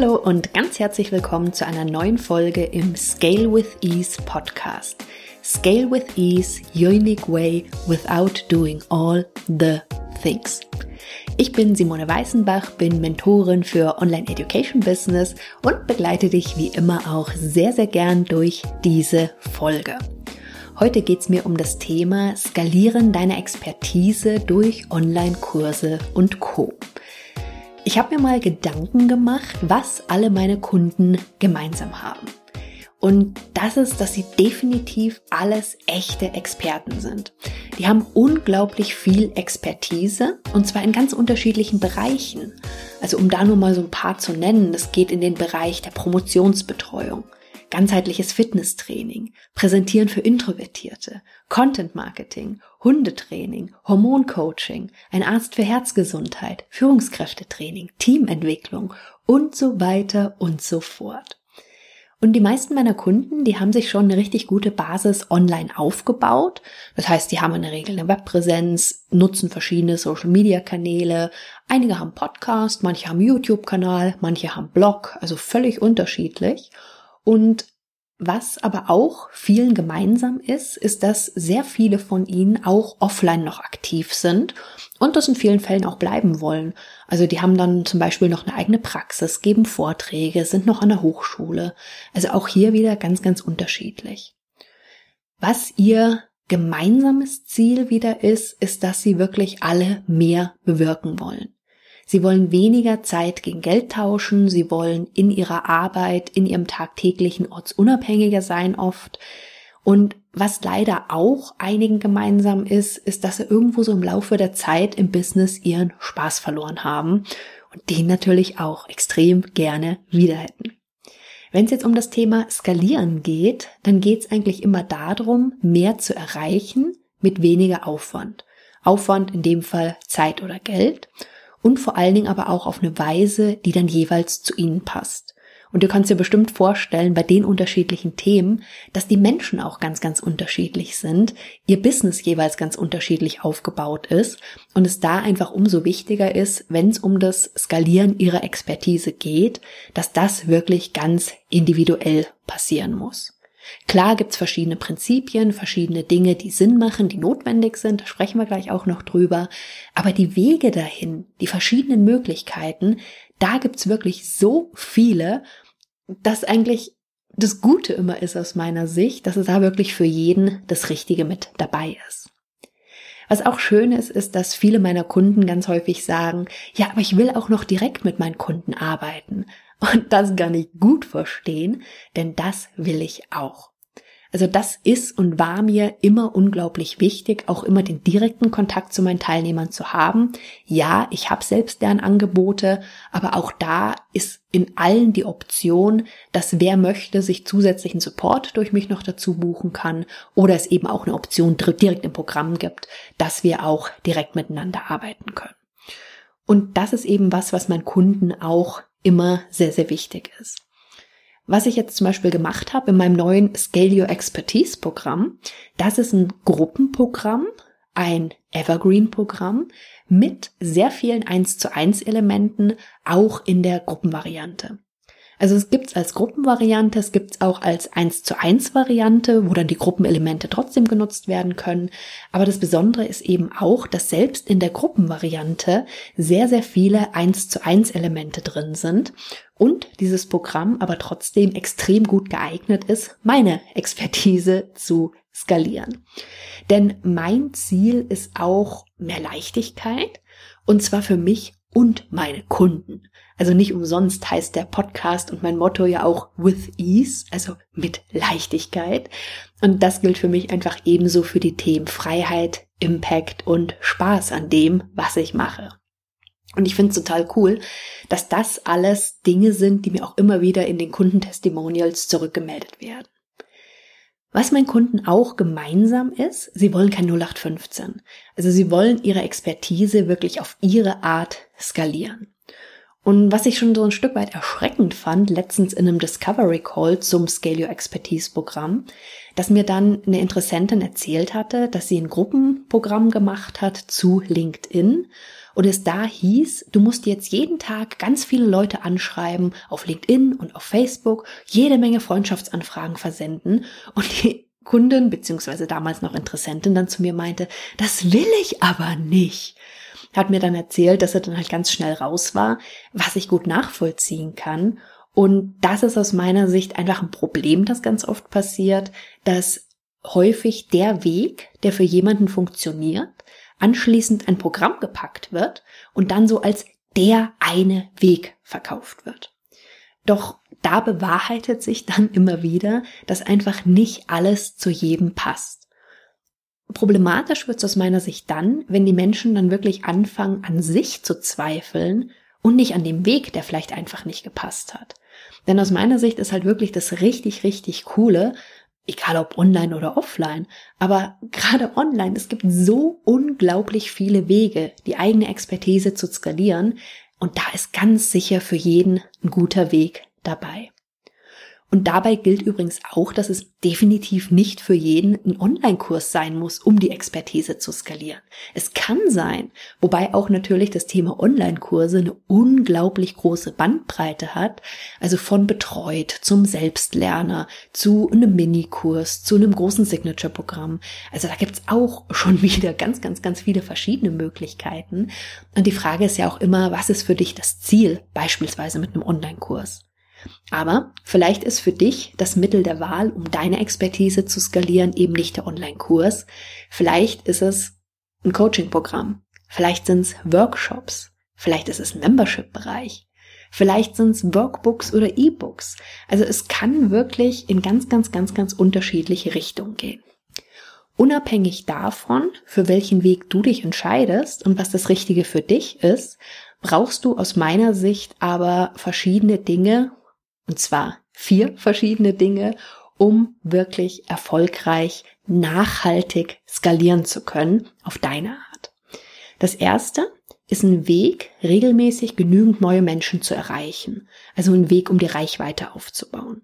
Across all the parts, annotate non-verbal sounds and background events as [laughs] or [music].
Hallo und ganz herzlich willkommen zu einer neuen Folge im Scale with Ease Podcast. Scale with Ease, your unique way without doing all the things. Ich bin Simone Weißenbach, bin Mentorin für Online Education Business und begleite dich wie immer auch sehr, sehr gern durch diese Folge. Heute geht es mir um das Thema Skalieren deiner Expertise durch Online-Kurse und Co. Ich habe mir mal Gedanken gemacht, was alle meine Kunden gemeinsam haben. Und das ist, dass sie definitiv alles echte Experten sind. Die haben unglaublich viel Expertise und zwar in ganz unterschiedlichen Bereichen. Also um da nur mal so ein paar zu nennen, das geht in den Bereich der Promotionsbetreuung, ganzheitliches Fitnesstraining, Präsentieren für Introvertierte, Content Marketing, Hundetraining, Hormoncoaching, ein Arzt für Herzgesundheit, Führungskräftetraining, Teamentwicklung und so weiter und so fort. Und die meisten meiner Kunden, die haben sich schon eine richtig gute Basis online aufgebaut. Das heißt, die haben in der Regel eine Webpräsenz, nutzen verschiedene Social-Media-Kanäle. Einige haben Podcast, manche haben YouTube-Kanal, manche haben Blog, also völlig unterschiedlich. Und was aber auch vielen gemeinsam ist, ist, dass sehr viele von ihnen auch offline noch aktiv sind und das in vielen Fällen auch bleiben wollen. Also die haben dann zum Beispiel noch eine eigene Praxis, geben Vorträge, sind noch an der Hochschule. Also auch hier wieder ganz, ganz unterschiedlich. Was ihr gemeinsames Ziel wieder ist, ist, dass sie wirklich alle mehr bewirken wollen. Sie wollen weniger Zeit gegen Geld tauschen, sie wollen in ihrer Arbeit, in ihrem tagtäglichen ortsunabhängiger sein oft. Und was leider auch einigen gemeinsam ist, ist, dass sie irgendwo so im Laufe der Zeit im Business ihren Spaß verloren haben und den natürlich auch extrem gerne wieder hätten. Wenn es jetzt um das Thema Skalieren geht, dann geht es eigentlich immer darum, mehr zu erreichen mit weniger Aufwand. Aufwand in dem Fall Zeit oder Geld und vor allen Dingen aber auch auf eine Weise, die dann jeweils zu ihnen passt. Und du kannst dir bestimmt vorstellen, bei den unterschiedlichen Themen, dass die Menschen auch ganz, ganz unterschiedlich sind, ihr Business jeweils ganz unterschiedlich aufgebaut ist und es da einfach umso wichtiger ist, wenn es um das Skalieren ihrer Expertise geht, dass das wirklich ganz individuell passieren muss. Klar gibt's verschiedene Prinzipien, verschiedene Dinge, die Sinn machen, die notwendig sind, da sprechen wir gleich auch noch drüber. Aber die Wege dahin, die verschiedenen Möglichkeiten, da gibt's wirklich so viele, dass eigentlich das Gute immer ist aus meiner Sicht, dass es da wirklich für jeden das Richtige mit dabei ist. Was auch schön ist, ist, dass viele meiner Kunden ganz häufig sagen, ja, aber ich will auch noch direkt mit meinen Kunden arbeiten. Und das kann ich gut verstehen, denn das will ich auch. Also das ist und war mir immer unglaublich wichtig, auch immer den direkten Kontakt zu meinen Teilnehmern zu haben. Ja, ich habe selbst deren Angebote, aber auch da ist in allen die Option, dass wer möchte, sich zusätzlichen Support durch mich noch dazu buchen kann oder es eben auch eine Option direkt im Programm gibt, dass wir auch direkt miteinander arbeiten können. Und das ist eben was, was meinen Kunden auch immer sehr, sehr wichtig ist. Was ich jetzt zum Beispiel gemacht habe in meinem neuen Scale Your Expertise Programm, das ist ein Gruppenprogramm, ein Evergreen-Programm mit sehr vielen 1 zu 1 Elementen, auch in der Gruppenvariante. Also es gibt es als Gruppenvariante, es gibt es auch als 1 zu 1 Variante, wo dann die Gruppenelemente trotzdem genutzt werden können. Aber das Besondere ist eben auch, dass selbst in der Gruppenvariante sehr, sehr viele 1 zu 1 Elemente drin sind und dieses Programm aber trotzdem extrem gut geeignet ist, meine Expertise zu skalieren. Denn mein Ziel ist auch mehr Leichtigkeit und zwar für mich und meine Kunden. Also nicht umsonst heißt der Podcast und mein Motto ja auch with ease, also mit Leichtigkeit. Und das gilt für mich einfach ebenso für die Themen Freiheit, Impact und Spaß an dem, was ich mache. Und ich finde es total cool, dass das alles Dinge sind, die mir auch immer wieder in den Kundentestimonials zurückgemeldet werden. Was meinen Kunden auch gemeinsam ist, sie wollen kein 0815. Also sie wollen ihre Expertise wirklich auf ihre Art skalieren. Und was ich schon so ein Stück weit erschreckend fand, letztens in einem Discovery Call zum Scale Your Expertise Programm, dass mir dann eine Interessentin erzählt hatte, dass sie ein Gruppenprogramm gemacht hat zu LinkedIn und es da hieß, du musst jetzt jeden Tag ganz viele Leute anschreiben auf LinkedIn und auf Facebook, jede Menge Freundschaftsanfragen versenden und die Kundin beziehungsweise damals noch Interessentin dann zu mir meinte, das will ich aber nicht hat mir dann erzählt, dass er dann halt ganz schnell raus war, was ich gut nachvollziehen kann. Und das ist aus meiner Sicht einfach ein Problem, das ganz oft passiert, dass häufig der Weg, der für jemanden funktioniert, anschließend ein Programm gepackt wird und dann so als der eine Weg verkauft wird. Doch da bewahrheitet sich dann immer wieder, dass einfach nicht alles zu jedem passt. Problematisch wird es aus meiner Sicht dann, wenn die Menschen dann wirklich anfangen, an sich zu zweifeln und nicht an dem Weg, der vielleicht einfach nicht gepasst hat. Denn aus meiner Sicht ist halt wirklich das richtig, richtig coole, egal ob online oder offline, aber gerade online, es gibt so unglaublich viele Wege, die eigene Expertise zu skalieren und da ist ganz sicher für jeden ein guter Weg dabei. Und dabei gilt übrigens auch, dass es definitiv nicht für jeden ein Online-Kurs sein muss, um die Expertise zu skalieren. Es kann sein, wobei auch natürlich das Thema Online-Kurse eine unglaublich große Bandbreite hat, also von betreut zum Selbstlerner, zu einem Minikurs, zu einem großen Signature-Programm. Also da gibt's auch schon [laughs] wieder ganz, ganz, ganz viele verschiedene Möglichkeiten. Und die Frage ist ja auch immer, was ist für dich das Ziel, beispielsweise mit einem Online-Kurs? Aber vielleicht ist für dich das Mittel der Wahl, um deine Expertise zu skalieren, eben nicht der Online-Kurs. Vielleicht ist es ein Coaching-Programm. Vielleicht sind es Workshops. Vielleicht ist es ein Membership-Bereich. Vielleicht sind es Workbooks oder E-Books. Also es kann wirklich in ganz, ganz, ganz, ganz unterschiedliche Richtungen gehen. Unabhängig davon, für welchen Weg du dich entscheidest und was das Richtige für dich ist, brauchst du aus meiner Sicht aber verschiedene Dinge, und zwar vier verschiedene Dinge, um wirklich erfolgreich, nachhaltig skalieren zu können auf deine Art. Das erste ist ein Weg, regelmäßig genügend neue Menschen zu erreichen. Also ein Weg, um die Reichweite aufzubauen.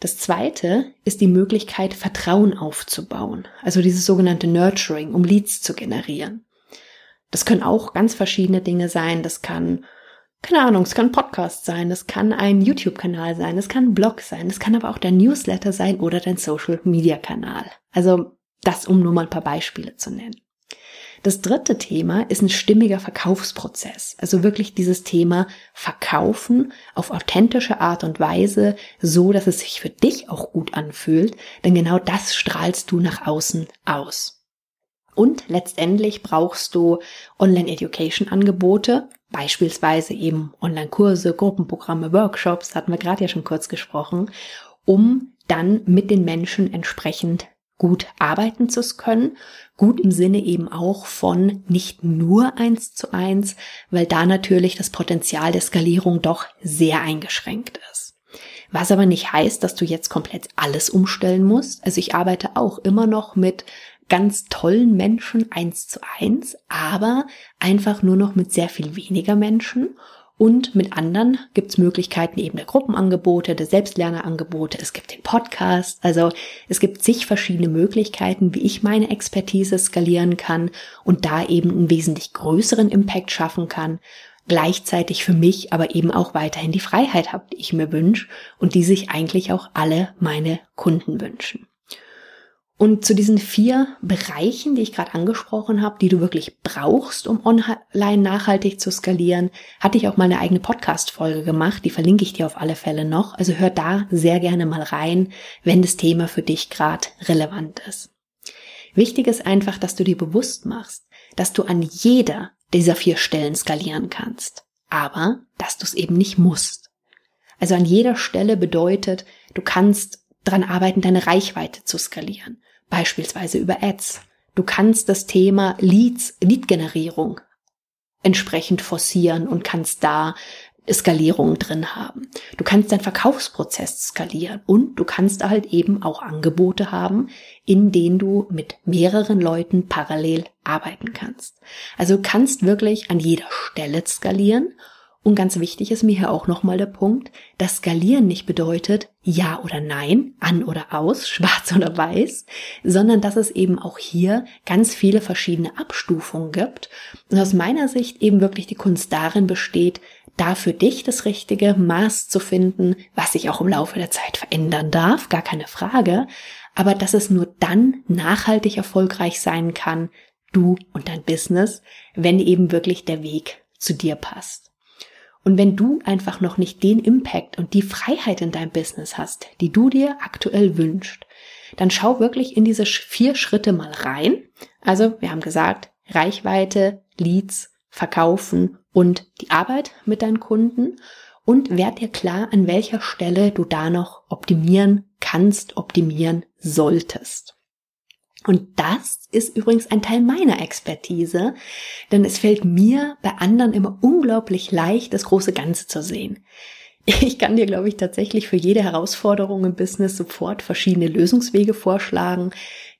Das zweite ist die Möglichkeit, Vertrauen aufzubauen. Also dieses sogenannte Nurturing, um Leads zu generieren. Das können auch ganz verschiedene Dinge sein. Das kann keine Ahnung, es kann Podcast sein, es kann ein YouTube-Kanal sein, es kann ein Blog sein, es kann aber auch dein Newsletter sein oder dein Social-Media-Kanal. Also das, um nur mal ein paar Beispiele zu nennen. Das dritte Thema ist ein stimmiger Verkaufsprozess. Also wirklich dieses Thema Verkaufen auf authentische Art und Weise, so dass es sich für dich auch gut anfühlt, denn genau das strahlst du nach außen aus. Und letztendlich brauchst du Online-Education-Angebote, beispielsweise eben Online-Kurse, Gruppenprogramme, Workshops, hatten wir gerade ja schon kurz gesprochen, um dann mit den Menschen entsprechend gut arbeiten zu können. Gut im Sinne eben auch von nicht nur eins zu eins, weil da natürlich das Potenzial der Skalierung doch sehr eingeschränkt ist. Was aber nicht heißt, dass du jetzt komplett alles umstellen musst. Also ich arbeite auch immer noch mit ganz tollen Menschen eins zu eins, aber einfach nur noch mit sehr viel weniger Menschen. Und mit anderen gibt es Möglichkeiten eben der Gruppenangebote, der Selbstlernerangebote, es gibt den Podcast, also es gibt zig verschiedene Möglichkeiten, wie ich meine Expertise skalieren kann und da eben einen wesentlich größeren Impact schaffen kann, gleichzeitig für mich aber eben auch weiterhin die Freiheit habe, die ich mir wünsche und die sich eigentlich auch alle meine Kunden wünschen. Und zu diesen vier Bereichen, die ich gerade angesprochen habe, die du wirklich brauchst, um online nachhaltig zu skalieren, hatte ich auch mal eine eigene Podcast-Folge gemacht. Die verlinke ich dir auf alle Fälle noch. Also hör da sehr gerne mal rein, wenn das Thema für dich gerade relevant ist. Wichtig ist einfach, dass du dir bewusst machst, dass du an jeder dieser vier Stellen skalieren kannst. Aber, dass du es eben nicht musst. Also an jeder Stelle bedeutet, du kannst dran arbeiten, deine Reichweite zu skalieren beispielsweise über Ads. Du kannst das Thema Leads, Lead-Generierung entsprechend forcieren und kannst da Skalierung drin haben. Du kannst deinen Verkaufsprozess skalieren und du kannst halt eben auch Angebote haben, in denen du mit mehreren Leuten parallel arbeiten kannst. Also kannst wirklich an jeder Stelle skalieren Und ganz wichtig ist mir hier auch nochmal der Punkt, dass Skalieren nicht bedeutet Ja oder Nein, an oder aus, [laughs] schwarz oder weiß, sondern dass es eben auch hier ganz viele verschiedene Abstufungen gibt. Und aus meiner Sicht eben wirklich die Kunst darin besteht, da für dich das richtige Maß zu finden, was sich auch im Laufe der Zeit verändern darf, gar keine Frage, aber dass es nur dann nachhaltig erfolgreich sein kann, du und dein Business, wenn eben wirklich der Weg zu dir passt. Und wenn du einfach noch nicht den Impact und die Freiheit in deinem Business hast, die du dir aktuell wünschst, dann schau wirklich in diese vier Schritte mal rein. Also, wir haben gesagt, Reichweite, Leads, Verkaufen und die Arbeit mit deinen Kunden und werd dir klar, an welcher Stelle du da noch optimieren kannst, optimieren solltest. Und das ist übrigens ein Teil meiner Expertise, denn es fällt mir bei anderen immer unglaublich leicht, das große Ganze zu sehen. Ich kann dir, glaube ich, tatsächlich für jede Herausforderung im Business sofort verschiedene Lösungswege vorschlagen,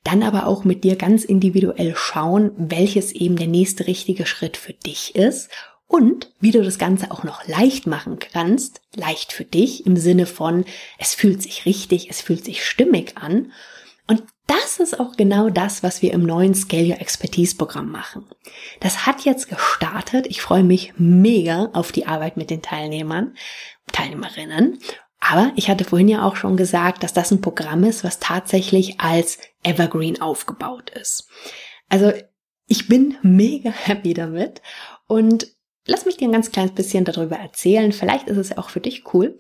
dann aber auch mit dir ganz individuell schauen, welches eben der nächste richtige Schritt für dich ist und wie du das Ganze auch noch leicht machen kannst, leicht für dich im Sinne von, es fühlt sich richtig, es fühlt sich stimmig an das ist auch genau das, was wir im neuen Scale Your Expertise Programm machen. Das hat jetzt gestartet. Ich freue mich mega auf die Arbeit mit den Teilnehmern, Teilnehmerinnen. Aber ich hatte vorhin ja auch schon gesagt, dass das ein Programm ist, was tatsächlich als Evergreen aufgebaut ist. Also ich bin mega [laughs] happy damit und lass mich dir ein ganz kleines bisschen darüber erzählen. Vielleicht ist es auch für dich cool.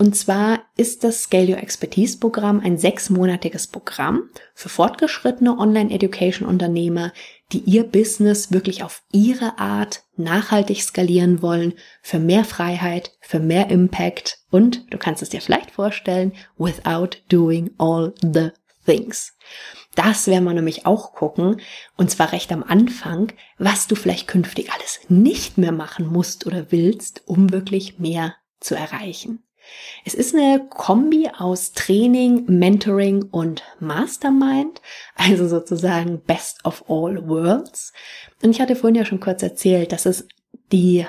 Und zwar ist das Scale Your Expertise Programm ein sechsmonatiges Programm für fortgeschrittene Online-Education-Unternehmer, die ihr Business wirklich auf ihre Art nachhaltig skalieren wollen, für mehr Freiheit, für mehr Impact und, du kannst es dir vielleicht vorstellen, without doing all the things. Das werden wir nämlich auch gucken, und zwar recht am Anfang, was du vielleicht künftig alles nicht mehr machen musst oder willst, um wirklich mehr zu erreichen. Es ist eine Kombi aus Training, Mentoring und Mastermind, also sozusagen Best of All Worlds. Und ich hatte vorhin ja schon kurz erzählt, dass es die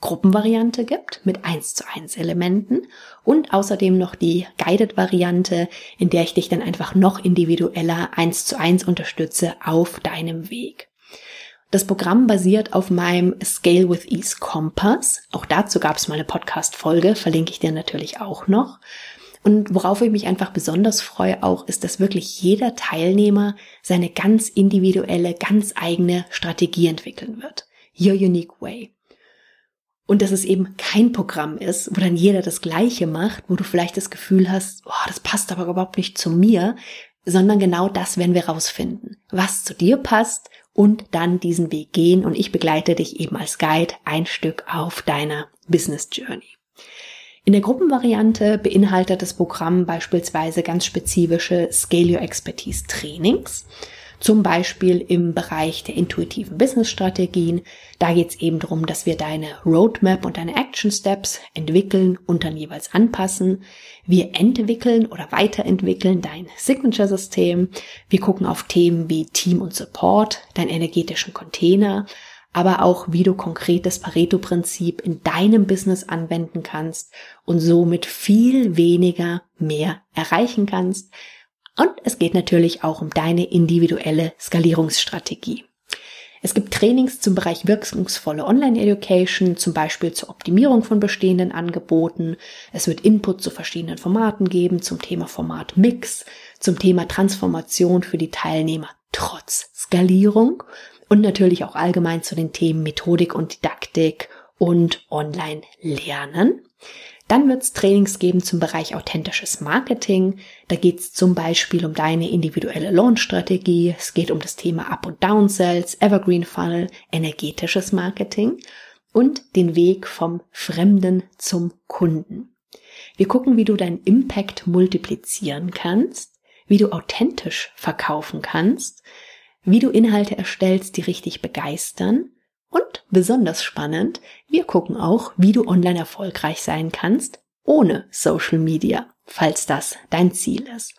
Gruppenvariante gibt mit 1 zu 1 Elementen und außerdem noch die Guided Variante, in der ich dich dann einfach noch individueller 1 zu 1 unterstütze auf deinem Weg. Das Programm basiert auf meinem Scale with Ease Kompass. Auch dazu gab es mal eine Podcast-Folge, verlinke ich dir natürlich auch noch. Und worauf ich mich einfach besonders freue auch, ist, dass wirklich jeder Teilnehmer seine ganz individuelle, ganz eigene Strategie entwickeln wird. Your Unique Way. Und dass es eben kein Programm ist, wo dann jeder das Gleiche macht, wo du vielleicht das Gefühl hast, oh, das passt aber überhaupt nicht zu mir, sondern genau das werden wir rausfinden. Was zu dir passt und dann diesen Weg gehen und ich begleite dich eben als Guide ein Stück auf deiner Business Journey. In der Gruppenvariante beinhaltet das Programm beispielsweise ganz spezifische Scale Your Expertise Trainings. Zum Beispiel im Bereich der intuitiven Business-Strategien. Da geht es eben darum, dass wir deine Roadmap und deine Action Steps entwickeln und dann jeweils anpassen. Wir entwickeln oder weiterentwickeln dein Signature-System. Wir gucken auf Themen wie Team und Support, deinen energetischen Container, aber auch wie du konkret das Pareto-Prinzip in deinem Business anwenden kannst und somit viel weniger mehr erreichen kannst und es geht natürlich auch um deine individuelle Skalierungsstrategie. Es gibt Trainings zum Bereich wirkungsvolle Online-Education, zum Beispiel zur Optimierung von bestehenden Angeboten. Es wird Input zu verschiedenen Formaten geben, zum Thema Format Mix, zum Thema Transformation für die Teilnehmer trotz Skalierung und natürlich auch allgemein zu den Themen Methodik und Didaktik und Online-Lernen. Dann wird es Trainings geben zum Bereich authentisches Marketing. Da geht es zum Beispiel um deine individuelle Launch-Strategie. Es geht um das Thema Up- und Down-Sales, Evergreen Funnel, energetisches Marketing und den Weg vom Fremden zum Kunden. Wir gucken, wie du deinen Impact multiplizieren kannst, wie du authentisch verkaufen kannst, wie du Inhalte erstellst, die richtig begeistern und besonders spannend, wir gucken auch, wie du online erfolgreich sein kannst ohne Social Media, falls das dein Ziel ist.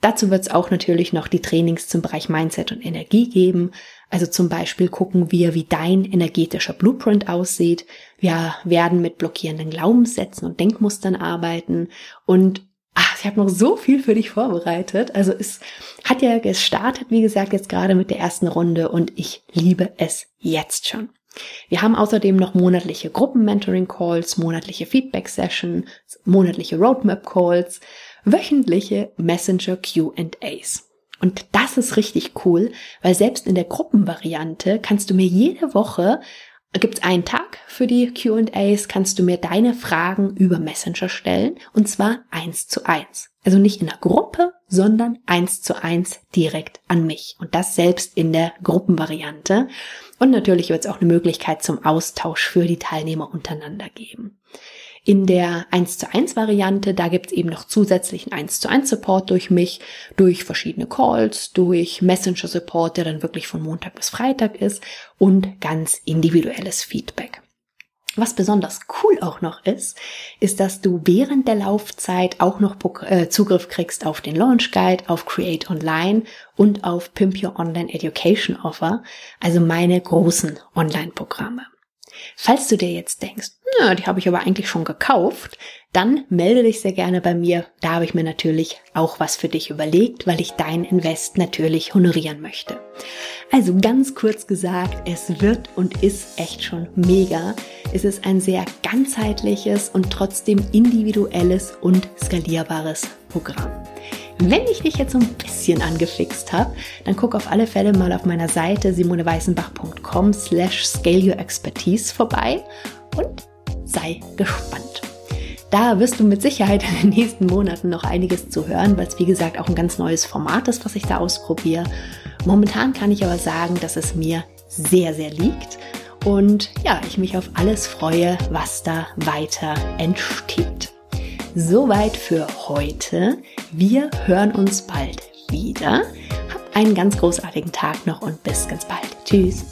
Dazu wird es auch natürlich noch die Trainings zum Bereich Mindset und Energie geben. Also zum Beispiel gucken wir, wie dein energetischer Blueprint aussieht. Wir werden mit blockierenden Glaubenssätzen und Denkmustern arbeiten und ach, ich habe noch so viel für dich vorbereitet. Also es hat ja gestartet, wie gesagt, jetzt gerade mit der ersten Runde und ich liebe es jetzt schon. Wir haben außerdem noch monatliche Gruppen-Mentoring-Calls, monatliche Feedback-Sessions, monatliche Roadmap-Calls, wöchentliche Messenger-QAs. Und das ist richtig cool, weil selbst in der Gruppenvariante kannst du mir jede Woche Gibt es einen Tag für die QAs, kannst du mir deine Fragen über Messenger stellen und zwar eins zu eins. Also nicht in der Gruppe, sondern eins zu eins direkt an mich und das selbst in der Gruppenvariante. Und natürlich wird es auch eine Möglichkeit zum Austausch für die Teilnehmer untereinander geben. In der 1 zu 1 Variante, da gibt es eben noch zusätzlichen 1 zu 1 Support durch mich, durch verschiedene Calls, durch Messenger Support, der dann wirklich von Montag bis Freitag ist und ganz individuelles Feedback. Was besonders cool auch noch ist, ist, dass du während der Laufzeit auch noch äh, Zugriff kriegst auf den Launch Guide, auf Create Online und auf Pimp Your Online Education Offer, also meine großen Online-Programme. Falls du dir jetzt denkst, na, die habe ich aber eigentlich schon gekauft, dann melde dich sehr gerne bei mir. Da habe ich mir natürlich auch was für dich überlegt, weil ich dein Invest natürlich honorieren möchte. Also ganz kurz gesagt, es wird und ist echt schon mega. Es ist ein sehr ganzheitliches und trotzdem individuelles und skalierbares Programm. Wenn ich dich jetzt so ein bisschen angefixt habe, dann guck auf alle Fälle mal auf meiner Seite simoneweißenbach.com slash scale your expertise vorbei und sei gespannt. Da wirst du mit Sicherheit in den nächsten Monaten noch einiges zu hören, weil es wie gesagt auch ein ganz neues Format ist, was ich da ausprobiere. Momentan kann ich aber sagen, dass es mir sehr, sehr liegt und ja, ich mich auf alles freue, was da weiter entsteht. Soweit für heute. Wir hören uns bald wieder. Hab einen ganz großartigen Tag noch und bis ganz bald. Tschüss.